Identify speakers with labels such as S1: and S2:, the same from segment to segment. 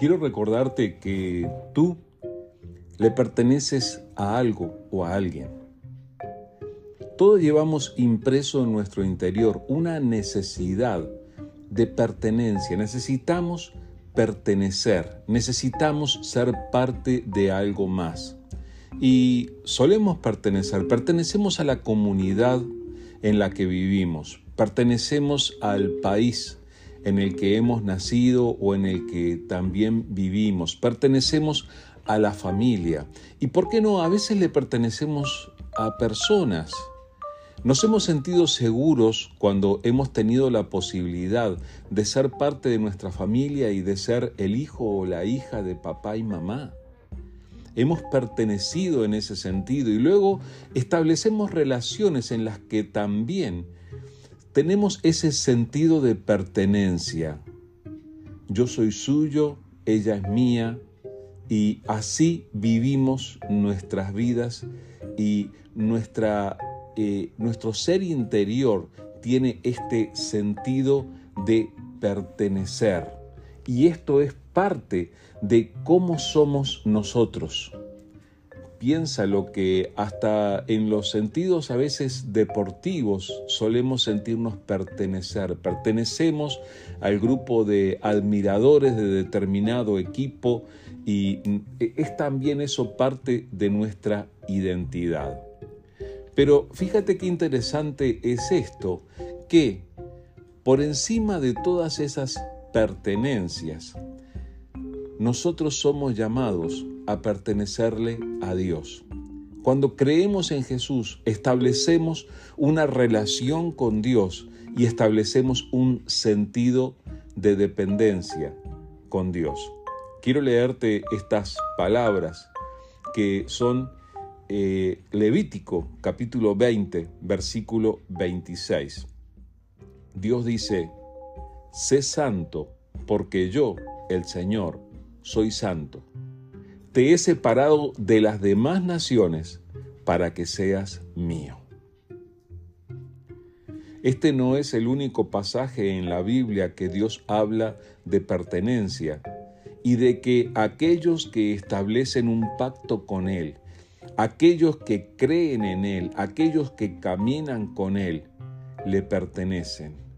S1: quiero recordarte que tú le perteneces a algo o a alguien. Todos llevamos impreso en nuestro interior una necesidad de pertenencia. Necesitamos pertenecer, necesitamos ser parte de algo más. Y solemos pertenecer, pertenecemos a la comunidad en la que vivimos, pertenecemos al país en el que hemos nacido o en el que también vivimos, pertenecemos a la familia y, ¿por qué no? A veces le pertenecemos a personas. Nos hemos sentido seguros cuando hemos tenido la posibilidad de ser parte de nuestra familia y de ser el hijo o la hija de papá y mamá. Hemos pertenecido en ese sentido y luego establecemos relaciones en las que también tenemos ese sentido de pertenencia. Yo soy suyo, ella es mía, y así vivimos nuestras vidas y nuestra, eh, nuestro ser interior tiene este sentido de pertenecer. Y esto es parte de cómo somos nosotros piensa lo que hasta en los sentidos a veces deportivos solemos sentirnos pertenecer. Pertenecemos al grupo de admiradores de determinado equipo y es también eso parte de nuestra identidad. Pero fíjate qué interesante es esto, que por encima de todas esas pertenencias, nosotros somos llamados a pertenecerle a Dios. Cuando creemos en Jesús, establecemos una relación con Dios y establecemos un sentido de dependencia con Dios. Quiero leerte estas palabras que son eh, Levítico capítulo 20, versículo 26. Dios dice, sé santo porque yo, el Señor, soy santo. Te he separado de las demás naciones para que seas mío. Este no es el único pasaje en la Biblia que Dios habla de pertenencia y de que aquellos que establecen un pacto con Él, aquellos que creen en Él, aquellos que caminan con Él, le pertenecen.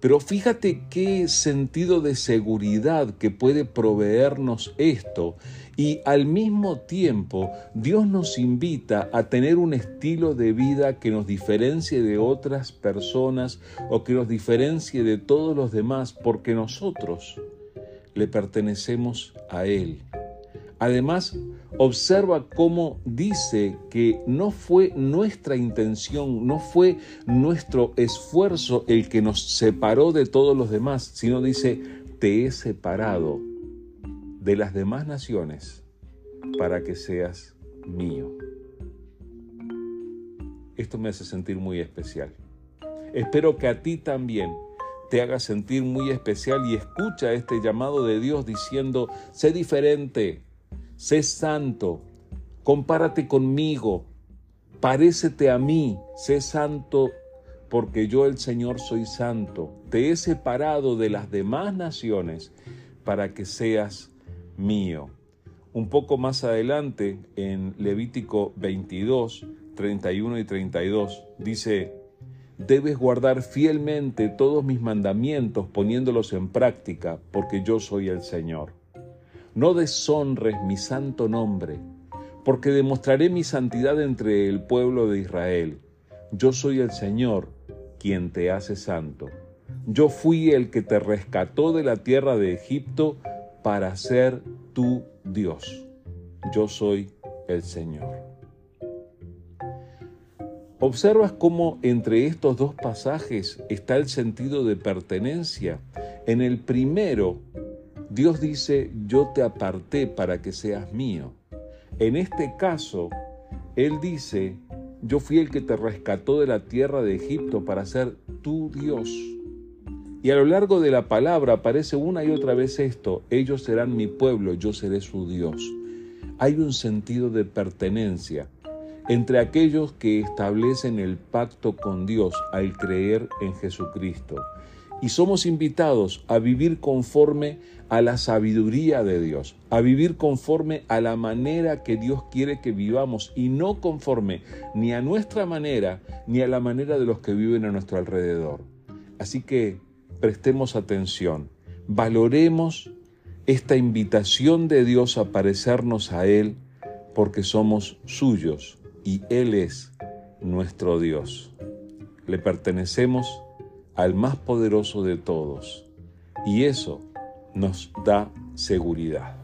S1: Pero fíjate qué sentido de seguridad que puede proveernos esto. Y al mismo tiempo Dios nos invita a tener un estilo de vida que nos diferencie de otras personas o que nos diferencie de todos los demás porque nosotros le pertenecemos a Él. Además, observa cómo dice que no fue nuestra intención, no fue nuestro esfuerzo el que nos separó de todos los demás, sino dice, te he separado de las demás naciones para que seas mío. Esto me hace sentir muy especial. Espero que a ti también te haga sentir muy especial y escucha este llamado de Dios diciendo, sé diferente, sé santo, compárate conmigo, parécete a mí, sé santo porque yo el Señor soy santo. Te he separado de las demás naciones para que seas mío. Un poco más adelante, en Levítico 22, 31 y 32, dice, debes guardar fielmente todos mis mandamientos poniéndolos en práctica, porque yo soy el Señor. No deshonres mi santo nombre, porque demostraré mi santidad entre el pueblo de Israel. Yo soy el Señor, quien te hace santo. Yo fui el que te rescató de la tierra de Egipto para ser tu Dios. Yo soy el Señor. ¿Observas cómo entre estos dos pasajes está el sentido de pertenencia? En el primero Dios dice, yo te aparté para que seas mío. En este caso, Él dice, yo fui el que te rescató de la tierra de Egipto para ser tu Dios. Y a lo largo de la palabra aparece una y otra vez esto, ellos serán mi pueblo, yo seré su Dios. Hay un sentido de pertenencia entre aquellos que establecen el pacto con Dios al creer en Jesucristo y somos invitados a vivir conforme a la sabiduría de Dios, a vivir conforme a la manera que Dios quiere que vivamos y no conforme ni a nuestra manera ni a la manera de los que viven a nuestro alrededor. Así que prestemos atención, valoremos esta invitación de Dios a parecernos a Él porque somos suyos y Él es nuestro Dios. Le pertenecemos al más poderoso de todos y eso nos da seguridad.